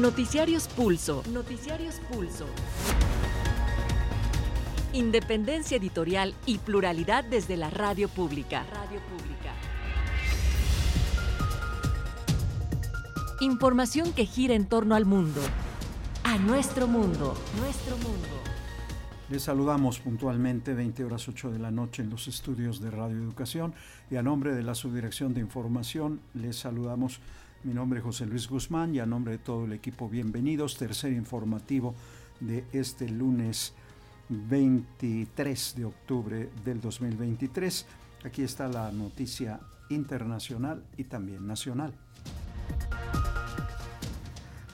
Noticiarios Pulso. Noticiarios Pulso. Independencia editorial y pluralidad desde la radio pública. Radio pública. Información que gira en torno al mundo. A nuestro mundo. Nuestro mundo. Les saludamos puntualmente 20 horas 8 de la noche en los estudios de Radio Educación y a nombre de la Subdirección de Información les saludamos mi nombre es José Luis Guzmán y a nombre de todo el equipo bienvenidos, tercer informativo de este lunes 23 de octubre del 2023. Aquí está la noticia internacional y también nacional.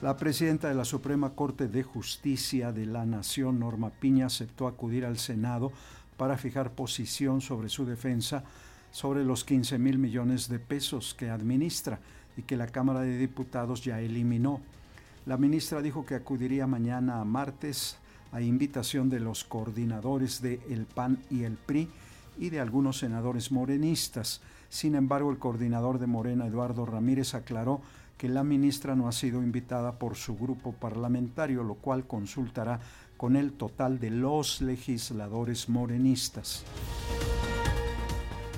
La presidenta de la Suprema Corte de Justicia de la Nación, Norma Piña, aceptó acudir al Senado para fijar posición sobre su defensa sobre los 15 mil millones de pesos que administra y que la Cámara de Diputados ya eliminó. La ministra dijo que acudiría mañana a martes a invitación de los coordinadores de el PAN y el PRI y de algunos senadores morenistas. Sin embargo, el coordinador de Morena, Eduardo Ramírez, aclaró que la ministra no ha sido invitada por su grupo parlamentario, lo cual consultará con el total de los legisladores morenistas.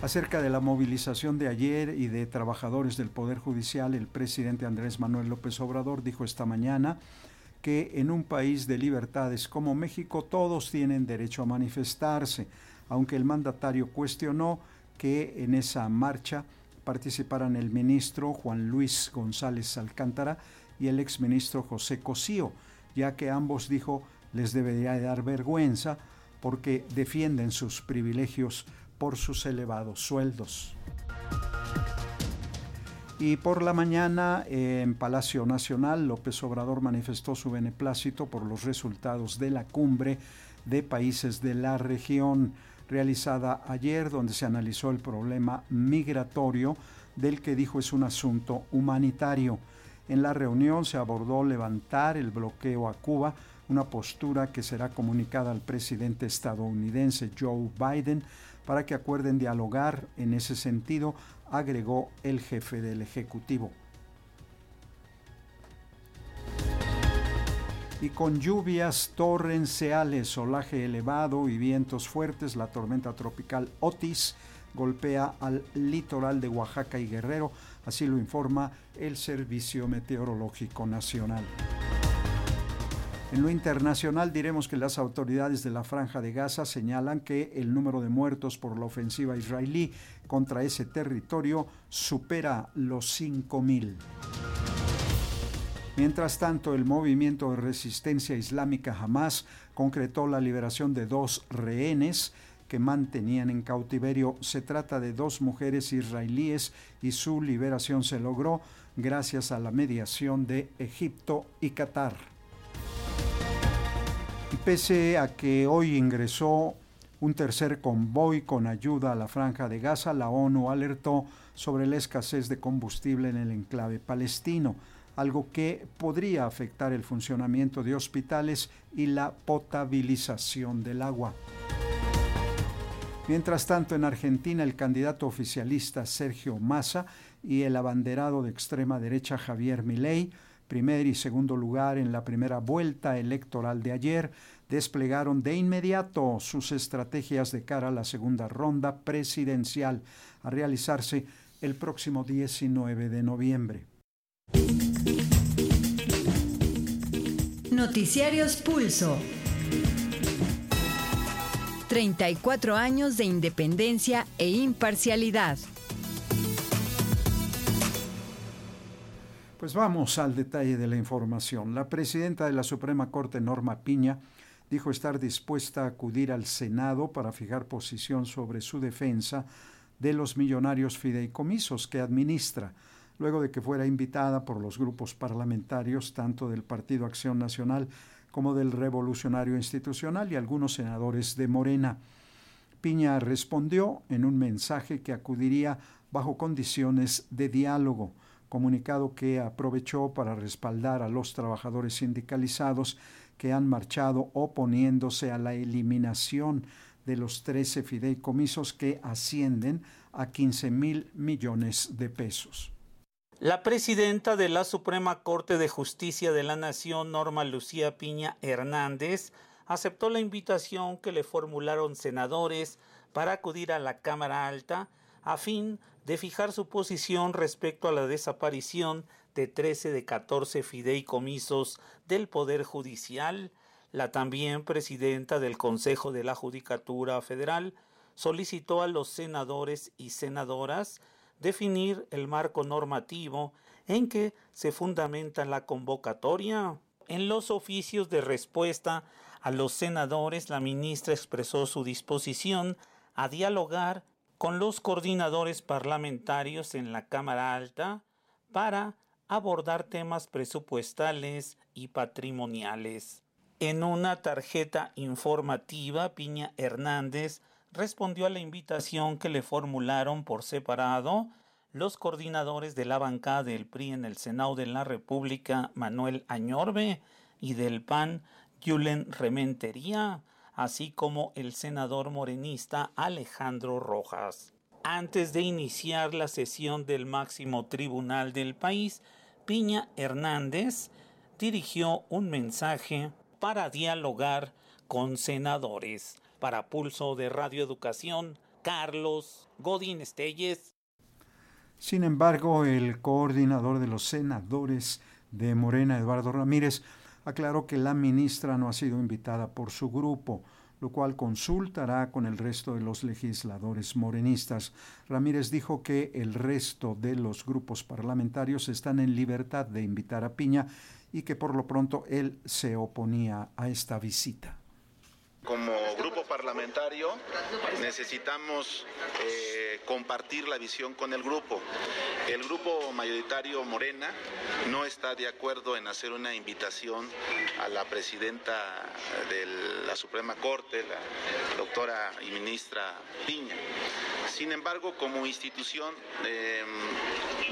Acerca de la movilización de ayer y de trabajadores del Poder Judicial, el presidente Andrés Manuel López Obrador dijo esta mañana que en un país de libertades como México todos tienen derecho a manifestarse, aunque el mandatario cuestionó que en esa marcha participaran el ministro Juan Luis González Alcántara y el exministro José Cosío, ya que ambos dijo les debería dar vergüenza porque defienden sus privilegios por sus elevados sueldos. Y por la mañana en Palacio Nacional, López Obrador manifestó su beneplácito por los resultados de la cumbre de países de la región realizada ayer, donde se analizó el problema migratorio, del que dijo es un asunto humanitario. En la reunión se abordó levantar el bloqueo a Cuba, una postura que será comunicada al presidente estadounidense Joe Biden para que acuerden dialogar en ese sentido, agregó el jefe del Ejecutivo. Y con lluvias torrenciales, solaje elevado y vientos fuertes, la tormenta tropical Otis golpea al litoral de Oaxaca y Guerrero, así lo informa el Servicio Meteorológico Nacional. En lo internacional diremos que las autoridades de la franja de Gaza señalan que el número de muertos por la ofensiva israelí contra ese territorio supera los 5.000. Mientras tanto, el movimiento de resistencia islámica Hamas concretó la liberación de dos rehenes que mantenían en cautiverio. Se trata de dos mujeres israelíes y su liberación se logró gracias a la mediación de Egipto y Qatar. Pese a que hoy ingresó un tercer convoy con ayuda a la franja de Gaza, la ONU alertó sobre la escasez de combustible en el enclave palestino, algo que podría afectar el funcionamiento de hospitales y la potabilización del agua. Mientras tanto, en Argentina, el candidato oficialista Sergio Massa y el abanderado de extrema derecha Javier Milei primer y segundo lugar en la primera vuelta electoral de ayer, desplegaron de inmediato sus estrategias de cara a la segunda ronda presidencial a realizarse el próximo 19 de noviembre. Noticiarios Pulso. 34 años de independencia e imparcialidad. Pues vamos al detalle de la información. La presidenta de la Suprema Corte, Norma Piña, dijo estar dispuesta a acudir al Senado para fijar posición sobre su defensa de los millonarios fideicomisos que administra, luego de que fuera invitada por los grupos parlamentarios tanto del Partido Acción Nacional como del Revolucionario Institucional y algunos senadores de Morena. Piña respondió en un mensaje que acudiría bajo condiciones de diálogo comunicado que aprovechó para respaldar a los trabajadores sindicalizados que han marchado oponiéndose a la eliminación de los 13 fideicomisos que ascienden a 15 mil millones de pesos. La presidenta de la Suprema Corte de Justicia de la Nación, Norma Lucía Piña Hernández, aceptó la invitación que le formularon senadores para acudir a la Cámara Alta a fin de fijar su posición respecto a la desaparición de 13 de 14 fideicomisos del Poder Judicial. La también presidenta del Consejo de la Judicatura Federal solicitó a los senadores y senadoras definir el marco normativo en que se fundamenta la convocatoria. En los oficios de respuesta a los senadores, la ministra expresó su disposición a dialogar con los coordinadores parlamentarios en la Cámara Alta para abordar temas presupuestales y patrimoniales. En una tarjeta informativa, Piña Hernández respondió a la invitación que le formularon por separado los coordinadores de la bancada del PRI en el Senado de la República, Manuel Añorbe, y del PAN, Yulen Rementería, así como el senador morenista Alejandro Rojas. Antes de iniciar la sesión del máximo tribunal del país, Piña Hernández dirigió un mensaje para dialogar con senadores. Para Pulso de Radio Educación, Carlos Godín Estelles. Sin embargo, el coordinador de los senadores de Morena, Eduardo Ramírez, aclaró que la ministra no ha sido invitada por su grupo, lo cual consultará con el resto de los legisladores morenistas. Ramírez dijo que el resto de los grupos parlamentarios están en libertad de invitar a Piña y que por lo pronto él se oponía a esta visita. Como grupo parlamentario necesitamos eh, compartir la visión con el grupo. El grupo mayoritario Morena no está de acuerdo en hacer una invitación a la presidenta de la Suprema Corte, la doctora y ministra Piña. Sin embargo, como institución, em,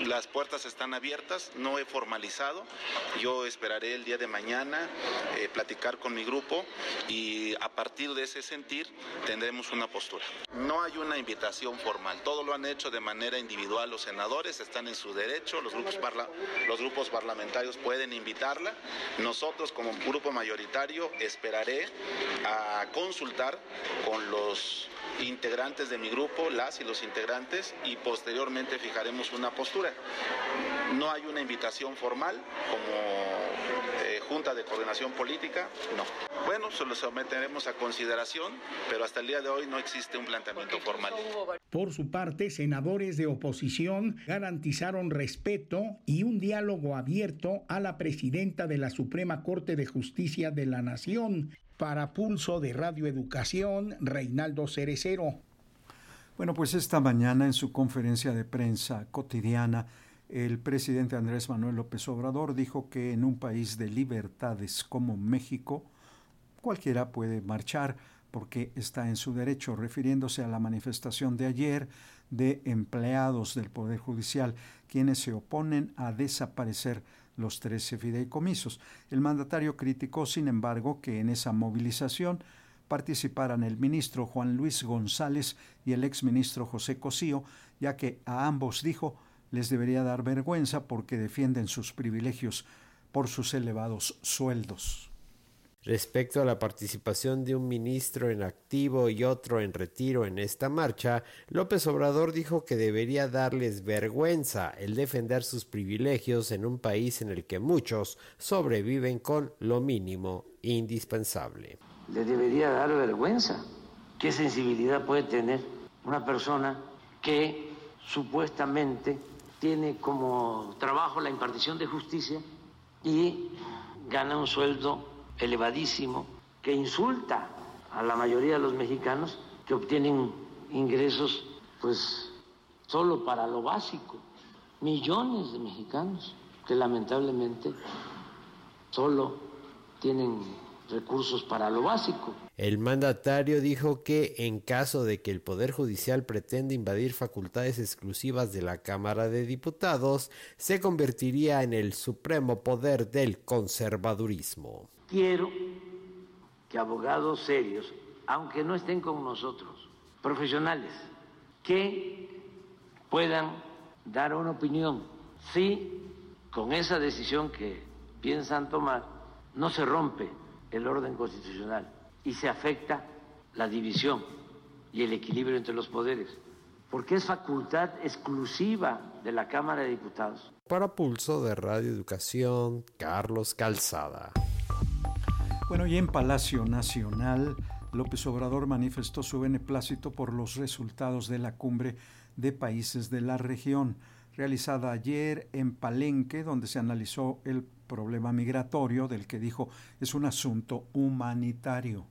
las puertas están abiertas, no he formalizado. Yo esperaré el día de mañana eh, platicar con mi grupo y a partir de ese sentir tendremos una postura. No hay una invitación formal, todo lo han hecho de manera individual los senadores, están en su derecho, los grupos, los grupos parlamentarios pueden invitarla. Nosotros como grupo mayoritario esperaré a consultar con los integrantes de mi grupo, las y los integrantes, y posteriormente fijaremos una postura. No hay una invitación formal como eh, Junta de Coordinación Política, no. Bueno, se lo someteremos a consideración, pero hasta el día de hoy no existe un planteamiento formal. Por su parte, senadores de oposición garantizaron respeto y un diálogo abierto a la presidenta de la Suprema Corte de Justicia de la Nación, para Pulso de Radio Educación, Reinaldo Cerecero. Bueno, pues esta mañana en su conferencia de prensa cotidiana, el presidente Andrés Manuel López Obrador dijo que en un país de libertades como México, cualquiera puede marchar porque está en su derecho, refiriéndose a la manifestación de ayer de empleados del Poder Judicial, quienes se oponen a desaparecer los 13 fideicomisos. El mandatario criticó, sin embargo, que en esa movilización participaran el ministro Juan Luis González y el exministro José Cosío, ya que a ambos dijo les debería dar vergüenza porque defienden sus privilegios por sus elevados sueldos. Respecto a la participación de un ministro en activo y otro en retiro en esta marcha, López Obrador dijo que debería darles vergüenza el defender sus privilegios en un país en el que muchos sobreviven con lo mínimo indispensable. Le debería dar vergüenza. ¿Qué sensibilidad puede tener una persona que supuestamente tiene como trabajo la impartición de justicia y gana un sueldo elevadísimo que insulta a la mayoría de los mexicanos que obtienen ingresos pues solo para lo básico. Millones de mexicanos que lamentablemente solo tienen recursos para lo básico. El mandatario dijo que en caso de que el Poder Judicial pretenda invadir facultades exclusivas de la Cámara de Diputados, se convertiría en el supremo poder del conservadurismo. Quiero que abogados serios, aunque no estén con nosotros, profesionales, que puedan dar una opinión si con esa decisión que piensan tomar no se rompe el orden constitucional y se afecta la división y el equilibrio entre los poderes, porque es facultad exclusiva de la Cámara de Diputados. Para Pulso de Radio Educación, Carlos Calzada. Bueno, y en Palacio Nacional, López Obrador manifestó su beneplácito por los resultados de la cumbre de países de la región, realizada ayer en Palenque, donde se analizó el problema migratorio, del que dijo es un asunto humanitario.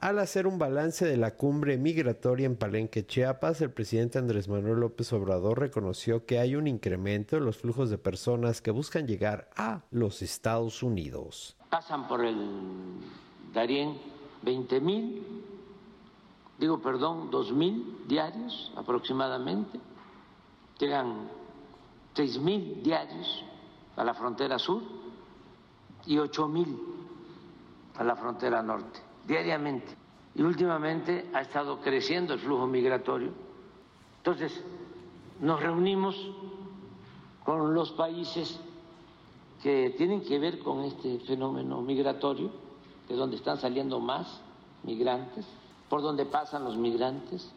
Al hacer un balance de la cumbre migratoria en Palenque, Chiapas, el presidente Andrés Manuel López Obrador reconoció que hay un incremento en los flujos de personas que buscan llegar a los Estados Unidos. Pasan por el Darién 20 mil, digo perdón, 2 mil diarios aproximadamente. Llegan 6 mil diarios a la frontera sur y 8 mil a la frontera norte diariamente. Y últimamente ha estado creciendo el flujo migratorio. Entonces, nos reunimos con los países que tienen que ver con este fenómeno migratorio, de donde están saliendo más migrantes, por donde pasan los migrantes,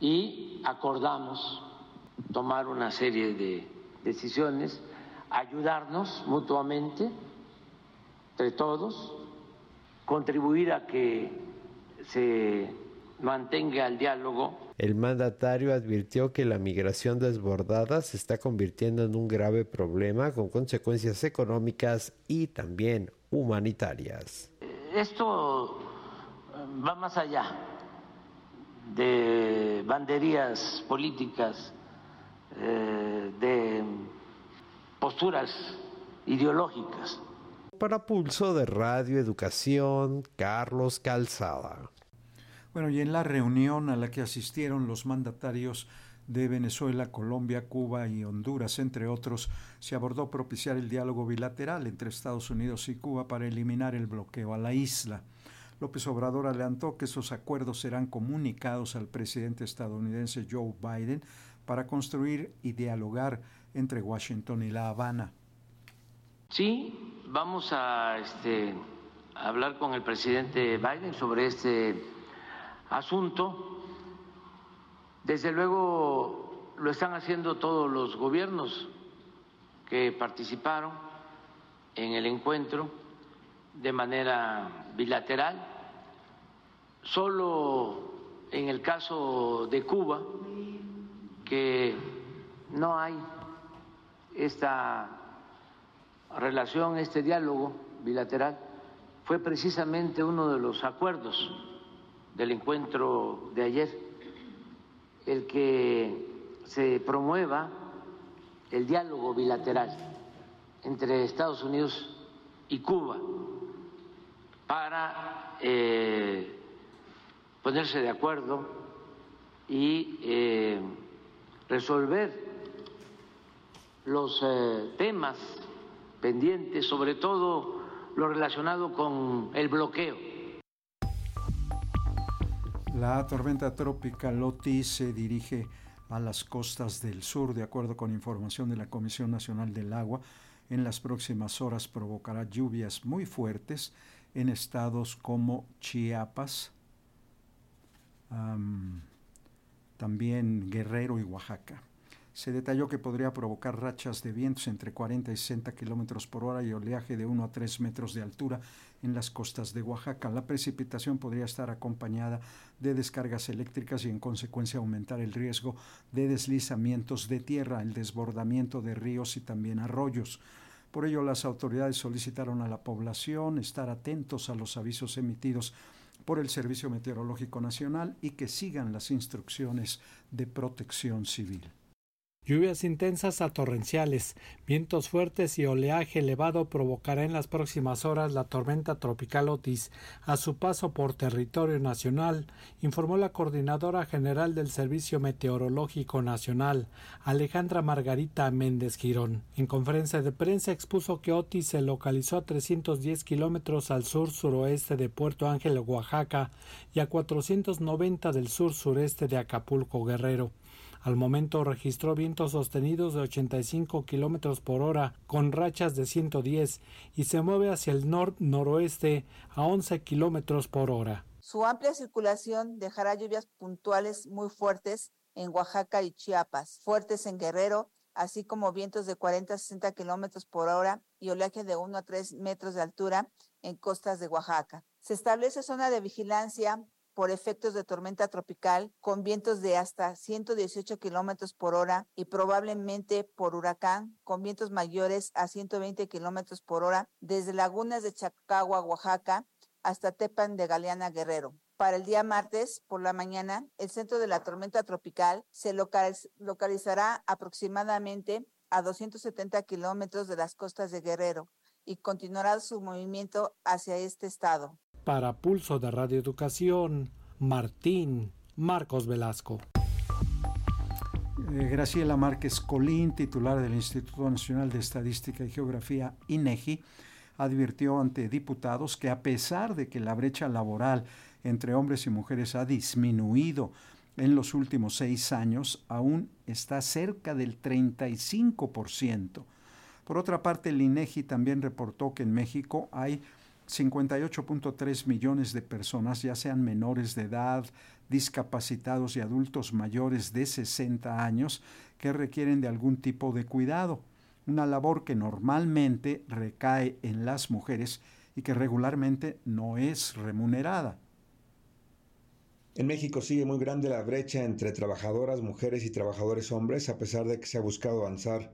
y acordamos tomar una serie de decisiones, ayudarnos mutuamente, entre todos, contribuir a que se mantenga el diálogo. El mandatario advirtió que la migración desbordada se está convirtiendo en un grave problema con consecuencias económicas y también humanitarias. Esto eh, va más allá de banderías políticas, eh, de posturas ideológicas. Para Pulso de Radio Educación, Carlos Calzada. Bueno, y en la reunión a la que asistieron los mandatarios de Venezuela, Colombia, Cuba y Honduras, entre otros, se abordó propiciar el diálogo bilateral entre Estados Unidos y Cuba para eliminar el bloqueo a la isla. López Obrador adelantó que esos acuerdos serán comunicados al presidente estadounidense Joe Biden para construir y dialogar entre Washington y La Habana. Sí, vamos a, este, hablar con el presidente Biden sobre este asunto. Desde luego lo están haciendo todos los gobiernos que participaron en el encuentro de manera bilateral. Solo en el caso de Cuba, que no hay esta relación, este diálogo bilateral, fue precisamente uno de los acuerdos del encuentro de ayer, el que se promueva el diálogo bilateral entre Estados Unidos y Cuba para eh, ponerse de acuerdo y eh, resolver los eh, temas pendientes, sobre todo lo relacionado con el bloqueo. La tormenta tropical Otis se dirige a las costas del sur, de acuerdo con información de la Comisión Nacional del Agua. En las próximas horas provocará lluvias muy fuertes en estados como Chiapas, también Guerrero y Oaxaca. Se detalló que podría provocar rachas de vientos entre 40 y 60 kilómetros por hora y oleaje de 1 a 3 metros de altura en las costas de Oaxaca. La precipitación podría estar acompañada de descargas eléctricas y en consecuencia aumentar el riesgo de deslizamientos de tierra, el desbordamiento de ríos y también arroyos. Por ello, las autoridades solicitaron a la población estar atentos a los avisos emitidos por el Servicio Meteorológico Nacional y que sigan las instrucciones de protección civil. Lluvias intensas a torrenciales, vientos fuertes y oleaje elevado provocará en las próximas horas la tormenta tropical Otis a su paso por territorio nacional, informó la coordinadora general del Servicio Meteorológico Nacional, Alejandra Margarita Méndez Girón. En conferencia de prensa expuso que Otis se localizó a 310 kilómetros al sur suroeste de Puerto Ángel, Oaxaca, y a 490 del sur sureste de Acapulco, Guerrero. Al momento registró vientos sostenidos de 85 kilómetros por hora con rachas de 110 y se mueve hacia el nor-noroeste a 11 kilómetros por hora. Su amplia circulación dejará lluvias puntuales muy fuertes en Oaxaca y Chiapas, fuertes en Guerrero, así como vientos de 40 a 60 kilómetros por hora y oleaje de 1 a 3 metros de altura en costas de Oaxaca. Se establece zona de vigilancia por efectos de tormenta tropical con vientos de hasta 118 kilómetros por hora y probablemente por huracán con vientos mayores a 120 kilómetros por hora desde lagunas de Chacagua, Oaxaca, hasta Tepan de Galeana, Guerrero. Para el día martes por la mañana, el centro de la tormenta tropical se localizará aproximadamente a 270 kilómetros de las costas de Guerrero y continuará su movimiento hacia este estado. Para Pulso de Radio Educación, Martín Marcos Velasco. Eh, Graciela Márquez Colín, titular del Instituto Nacional de Estadística y Geografía, INEGI, advirtió ante diputados que a pesar de que la brecha laboral entre hombres y mujeres ha disminuido en los últimos seis años, aún está cerca del 35%. Por otra parte, el INEGI también reportó que en México hay 58.3 millones de personas, ya sean menores de edad, discapacitados y adultos mayores de 60 años, que requieren de algún tipo de cuidado, una labor que normalmente recae en las mujeres y que regularmente no es remunerada. En México sigue muy grande la brecha entre trabajadoras mujeres y trabajadores hombres, a pesar de que se ha buscado avanzar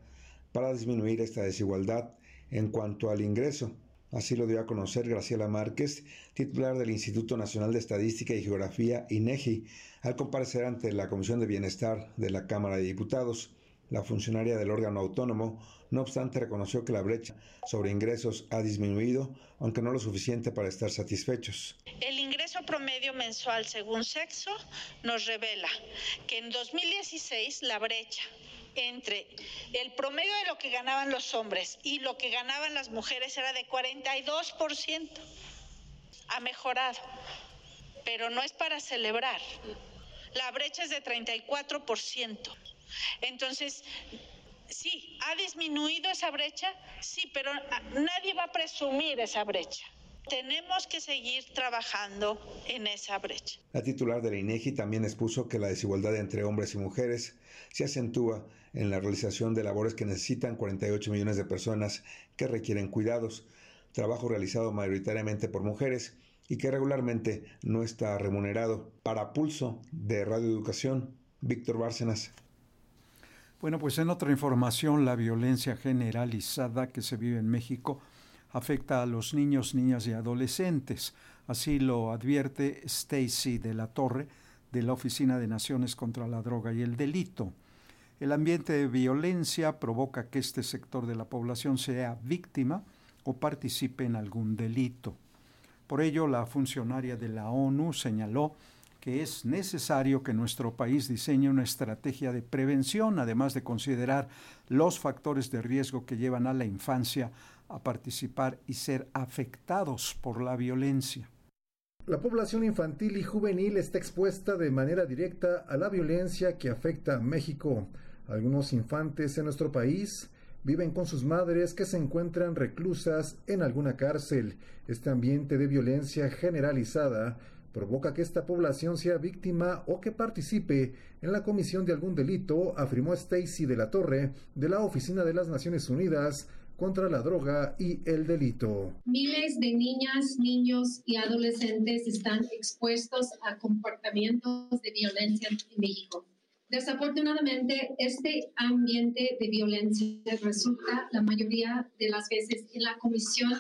para disminuir esta desigualdad en cuanto al ingreso. Así lo dio a conocer Graciela Márquez, titular del Instituto Nacional de Estadística y Geografía, INEGI, al comparecer ante la Comisión de Bienestar de la Cámara de Diputados. La funcionaria del órgano autónomo, no obstante, reconoció que la brecha sobre ingresos ha disminuido, aunque no lo suficiente para estar satisfechos. El ingreso promedio mensual según sexo nos revela que en 2016 la brecha entre el promedio de lo que ganaban los hombres y lo que ganaban las mujeres era de 42%. Ha mejorado, pero no es para celebrar. La brecha es de 34%. Entonces, sí, ¿ha disminuido esa brecha? Sí, pero nadie va a presumir esa brecha. Tenemos que seguir trabajando en esa brecha. La titular de la INEGI también expuso que la desigualdad entre hombres y mujeres se acentúa en la realización de labores que necesitan 48 millones de personas que requieren cuidados, trabajo realizado mayoritariamente por mujeres y que regularmente no está remunerado. Para Pulso de Radio Educación, Víctor Bárcenas. Bueno, pues en otra información, la violencia generalizada que se vive en México afecta a los niños, niñas y adolescentes. Así lo advierte Stacy de la Torre de la Oficina de Naciones contra la Droga y el Delito. El ambiente de violencia provoca que este sector de la población sea víctima o participe en algún delito. Por ello, la funcionaria de la ONU señaló que es necesario que nuestro país diseñe una estrategia de prevención, además de considerar los factores de riesgo que llevan a la infancia a participar y ser afectados por la violencia. La población infantil y juvenil está expuesta de manera directa a la violencia que afecta a México. Algunos infantes en nuestro país viven con sus madres que se encuentran reclusas en alguna cárcel. Este ambiente de violencia generalizada provoca que esta población sea víctima o que participe en la comisión de algún delito, afirmó Stacy de la Torre de la Oficina de las Naciones Unidas contra la droga y el delito. Miles de niñas, niños y adolescentes están expuestos a comportamientos de violencia en México. Desafortunadamente, este ambiente de violencia resulta la mayoría de las veces en la comisión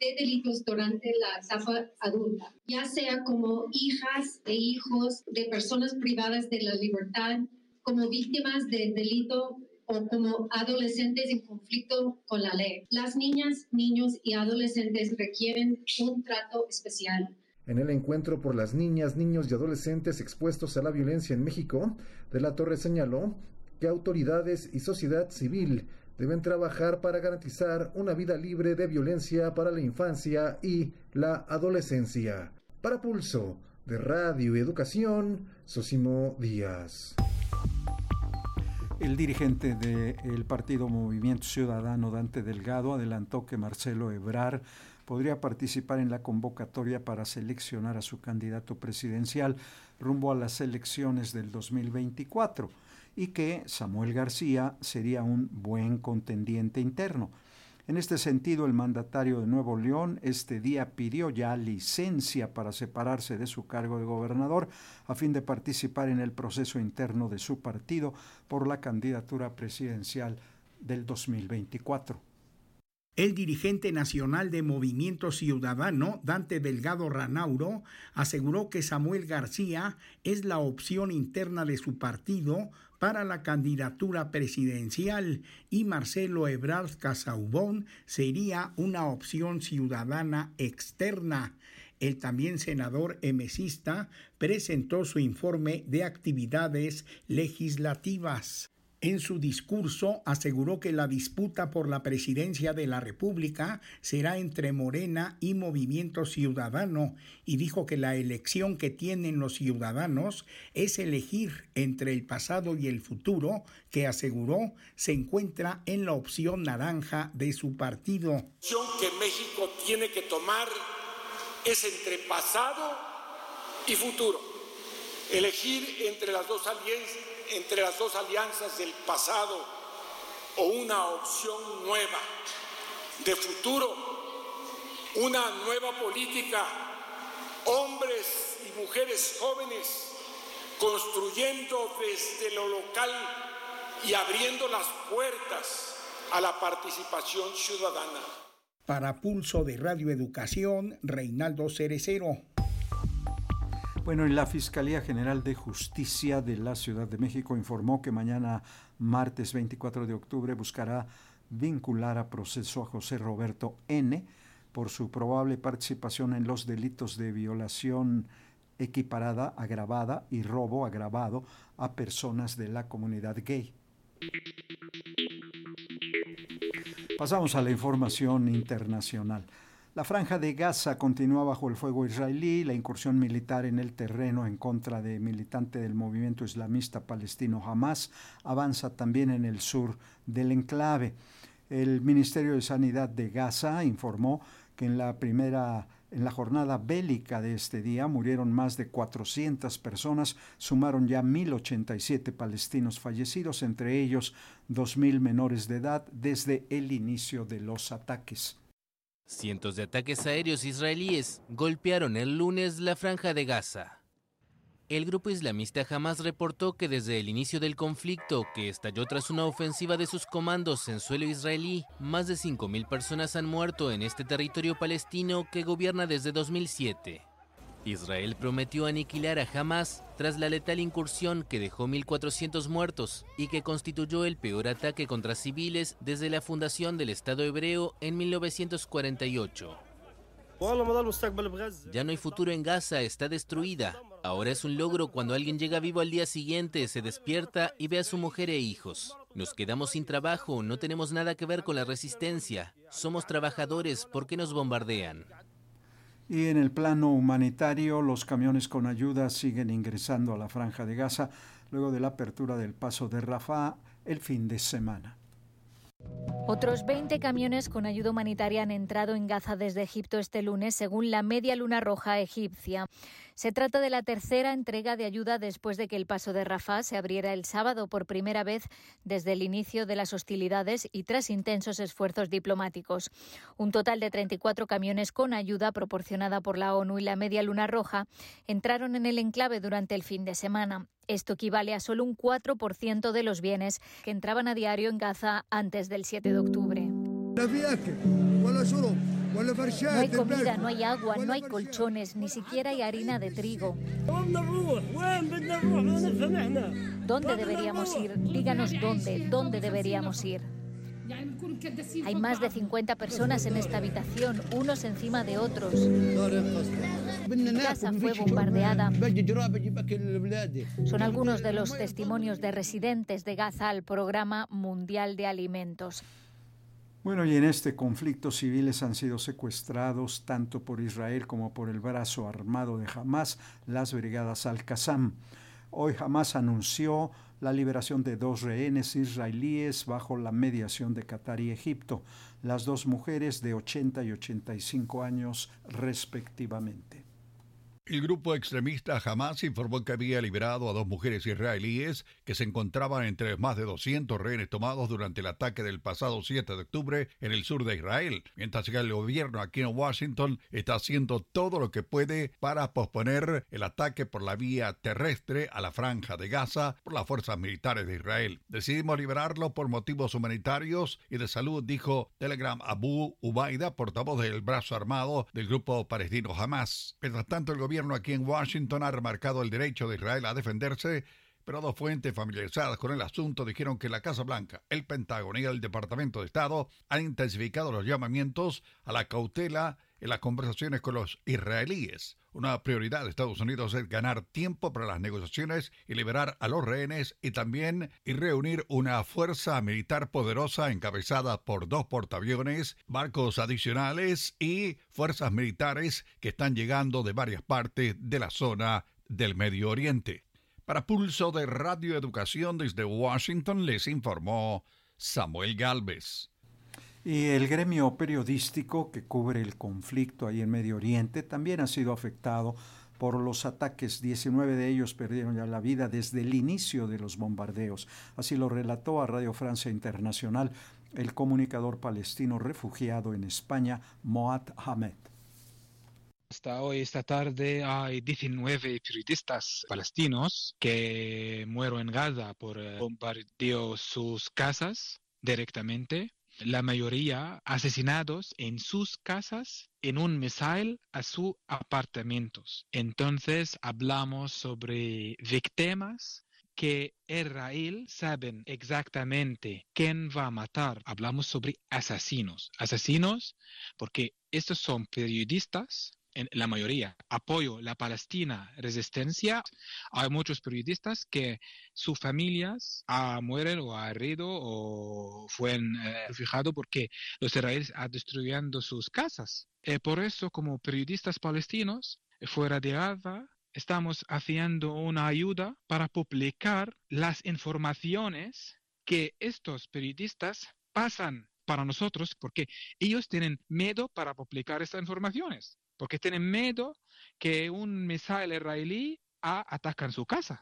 de delitos durante la etapa adulta, ya sea como hijas e hijos de personas privadas de la libertad, como víctimas de delito o como adolescentes en conflicto con la ley. Las niñas, niños y adolescentes requieren un trato especial en el encuentro por las niñas, niños y adolescentes expuestos a la violencia en México, De la Torre señaló que autoridades y sociedad civil deben trabajar para garantizar una vida libre de violencia para la infancia y la adolescencia. Para Pulso de Radio y Educación, Sosimo Díaz. El dirigente del partido Movimiento Ciudadano, Dante Delgado, adelantó que Marcelo Ebrar podría participar en la convocatoria para seleccionar a su candidato presidencial rumbo a las elecciones del 2024 y que Samuel García sería un buen contendiente interno. En este sentido, el mandatario de Nuevo León este día pidió ya licencia para separarse de su cargo de gobernador a fin de participar en el proceso interno de su partido por la candidatura presidencial del 2024. El dirigente nacional de Movimiento Ciudadano, Dante Delgado Ranauro, aseguró que Samuel García es la opción interna de su partido para la candidatura presidencial y Marcelo Ebrard Casaubón sería una opción ciudadana externa. El también senador emesista presentó su informe de actividades legislativas. En su discurso aseguró que la disputa por la presidencia de la República será entre Morena y Movimiento Ciudadano y dijo que la elección que tienen los ciudadanos es elegir entre el pasado y el futuro, que aseguró se encuentra en la opción naranja de su partido. La opción que México tiene que tomar es entre pasado y futuro. Elegir entre las dos alianzas entre las dos alianzas del pasado o una opción nueva de futuro, una nueva política, hombres y mujeres jóvenes construyendo desde lo local y abriendo las puertas a la participación ciudadana. Para Pulso de Radio Educación, Reinaldo Cerecero. Bueno, la Fiscalía General de Justicia de la Ciudad de México informó que mañana, martes 24 de octubre, buscará vincular a proceso a José Roberto N. por su probable participación en los delitos de violación equiparada, agravada y robo agravado a personas de la comunidad gay. Pasamos a la información internacional. La franja de Gaza continúa bajo el fuego israelí, la incursión militar en el terreno en contra de militantes del movimiento islamista palestino Hamas avanza también en el sur del enclave. El Ministerio de Sanidad de Gaza informó que en la primera en la jornada bélica de este día murieron más de 400 personas, sumaron ya 1.087 palestinos fallecidos, entre ellos 2.000 menores de edad desde el inicio de los ataques. Cientos de ataques aéreos israelíes golpearon el lunes la franja de Gaza. El grupo islamista Hamas reportó que desde el inicio del conflicto, que estalló tras una ofensiva de sus comandos en suelo israelí, más de 5.000 personas han muerto en este territorio palestino que gobierna desde 2007. Israel prometió aniquilar a Hamas tras la letal incursión que dejó 1.400 muertos y que constituyó el peor ataque contra civiles desde la fundación del Estado hebreo en 1948. Ya no hay futuro en Gaza, está destruida. Ahora es un logro cuando alguien llega vivo al día siguiente, se despierta y ve a su mujer e hijos. Nos quedamos sin trabajo, no tenemos nada que ver con la resistencia. Somos trabajadores, ¿por qué nos bombardean? Y en el plano humanitario, los camiones con ayuda siguen ingresando a la franja de Gaza luego de la apertura del paso de Rafah el fin de semana. Otros 20 camiones con ayuda humanitaria han entrado en Gaza desde Egipto este lunes, según la Media Luna Roja egipcia. Se trata de la tercera entrega de ayuda después de que el paso de Rafah se abriera el sábado por primera vez desde el inicio de las hostilidades y tras intensos esfuerzos diplomáticos. Un total de 34 camiones con ayuda proporcionada por la ONU y la Media Luna Roja entraron en el enclave durante el fin de semana. Esto equivale a solo un 4% de los bienes que entraban a diario en Gaza antes del 7 de octubre. No hay comida, no hay agua, no hay colchones, ni siquiera hay harina de trigo. ¿Dónde deberíamos ir? Díganos dónde, dónde deberíamos ir. Hay más de 50 personas en esta habitación, unos encima de otros. Mi casa fue bombardeada. Son algunos de los testimonios de residentes de Gaza al Programa Mundial de Alimentos. Bueno, y en este conflicto civiles han sido secuestrados tanto por Israel como por el brazo armado de Hamas, las brigadas Al-Qassam. Hoy jamás anunció la liberación de dos rehenes israelíes bajo la mediación de Qatar y Egipto, las dos mujeres de 80 y 85 años respectivamente. El grupo extremista Hamas informó que había liberado a dos mujeres israelíes que se encontraban entre más de 200 rehenes tomados durante el ataque del pasado 7 de octubre en el sur de Israel, mientras que el gobierno aquí en Washington está haciendo todo lo que puede para posponer el ataque por la vía terrestre a la franja de Gaza por las fuerzas militares de Israel. Decidimos liberarlo por motivos humanitarios y de salud, dijo Telegram Abu Ubaida, portavoz del brazo armado del grupo palestino Hamas. Mientras tanto, el gobierno gobierno aquí en Washington ha remarcado el derecho de Israel a defenderse, pero dos fuentes familiarizadas con el asunto dijeron que la Casa Blanca, el Pentágono y el Departamento de Estado han intensificado los llamamientos a la cautela en las conversaciones con los israelíes. Una prioridad de Estados Unidos es ganar tiempo para las negociaciones y liberar a los rehenes y también y reunir una fuerza militar poderosa encabezada por dos portaaviones, barcos adicionales y fuerzas militares que están llegando de varias partes de la zona del Medio Oriente. Para Pulso de Radio Educación desde Washington les informó Samuel Galvez. Y el gremio periodístico que cubre el conflicto ahí en Medio Oriente también ha sido afectado por los ataques. 19 de ellos perdieron ya la vida desde el inicio de los bombardeos. Así lo relató a Radio Francia Internacional el comunicador palestino refugiado en España, Moad Hamed. Hasta hoy, esta tarde, hay 19 periodistas palestinos que mueren en Gaza por eh, bombardeo sus casas directamente la mayoría asesinados en sus casas en un misil a sus apartamentos. Entonces hablamos sobre víctimas que Israel saben exactamente quién va a matar. Hablamos sobre asesinos. Asesinos porque estos son periodistas en la mayoría, apoyo la Palestina resistencia. Hay muchos periodistas que sus familias ah, mueren o han herido o fueron eh, refugiados porque los israelíes han destruyendo sus casas. Eh, por eso, como periodistas palestinos, fuera de Gaza, estamos haciendo una ayuda para publicar las informaciones que estos periodistas pasan para nosotros porque ellos tienen miedo para publicar estas informaciones porque tienen miedo que un misil israelí ataque su casa.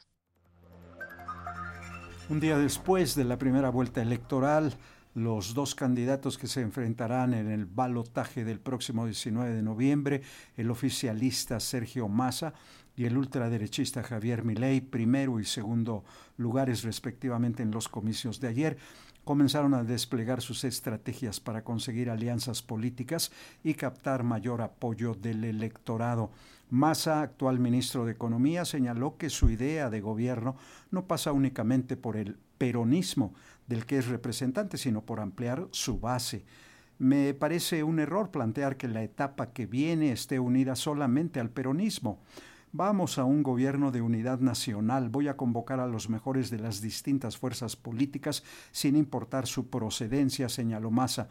Un día después de la primera vuelta electoral, los dos candidatos que se enfrentarán en el balotaje del próximo 19 de noviembre, el oficialista Sergio Massa y el ultraderechista Javier Milei, primero y segundo lugares respectivamente en los comicios de ayer, comenzaron a desplegar sus estrategias para conseguir alianzas políticas y captar mayor apoyo del electorado. Massa, actual ministro de Economía, señaló que su idea de gobierno no pasa únicamente por el peronismo del que es representante, sino por ampliar su base. Me parece un error plantear que la etapa que viene esté unida solamente al peronismo. Vamos a un gobierno de unidad nacional. Voy a convocar a los mejores de las distintas fuerzas políticas sin importar su procedencia, señaló Massa.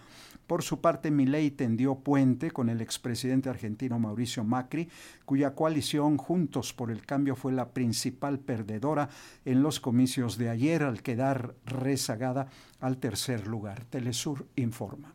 Por su parte, Milei tendió puente con el expresidente argentino Mauricio Macri, cuya coalición Juntos por el Cambio fue la principal perdedora en los comicios de ayer al quedar rezagada al tercer lugar. Telesur informa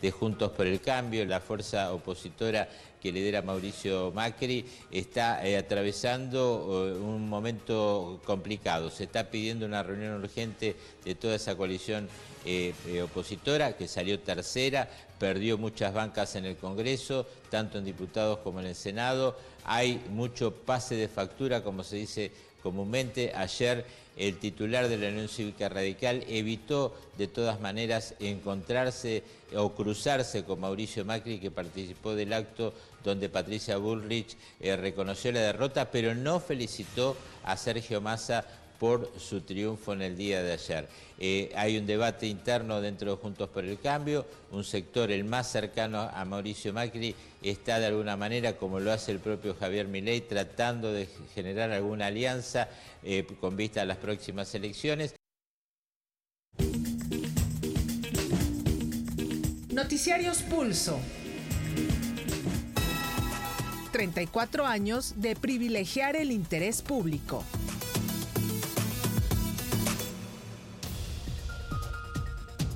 de Juntos por el Cambio, la fuerza opositora que lidera Mauricio Macri, está eh, atravesando eh, un momento complicado. Se está pidiendo una reunión urgente de toda esa coalición eh, opositora, que salió tercera, perdió muchas bancas en el Congreso, tanto en diputados como en el Senado. Hay mucho pase de factura, como se dice comúnmente. Ayer el titular de la Unión Cívica Radical evitó de todas maneras encontrarse o cruzarse con Mauricio Macri, que participó del acto donde Patricia Bullrich eh, reconoció la derrota, pero no felicitó a Sergio Massa por su triunfo en el día de ayer. Eh, hay un debate interno dentro de Juntos por el Cambio, un sector, el más cercano a Mauricio Macri, está de alguna manera, como lo hace el propio Javier Milei, tratando de generar alguna alianza eh, con vista a las próximas elecciones. Noticiarios Pulso. 34 años de privilegiar el interés público.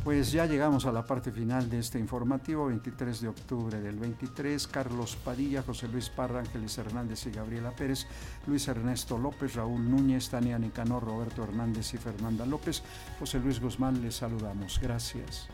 Pues ya llegamos a la parte final de este informativo, 23 de octubre del 23. Carlos Padilla, José Luis Parra, Ángeles Hernández y Gabriela Pérez, Luis Ernesto López, Raúl Núñez, Tania Nicanor, Roberto Hernández y Fernanda López. José Luis Guzmán, les saludamos. Gracias.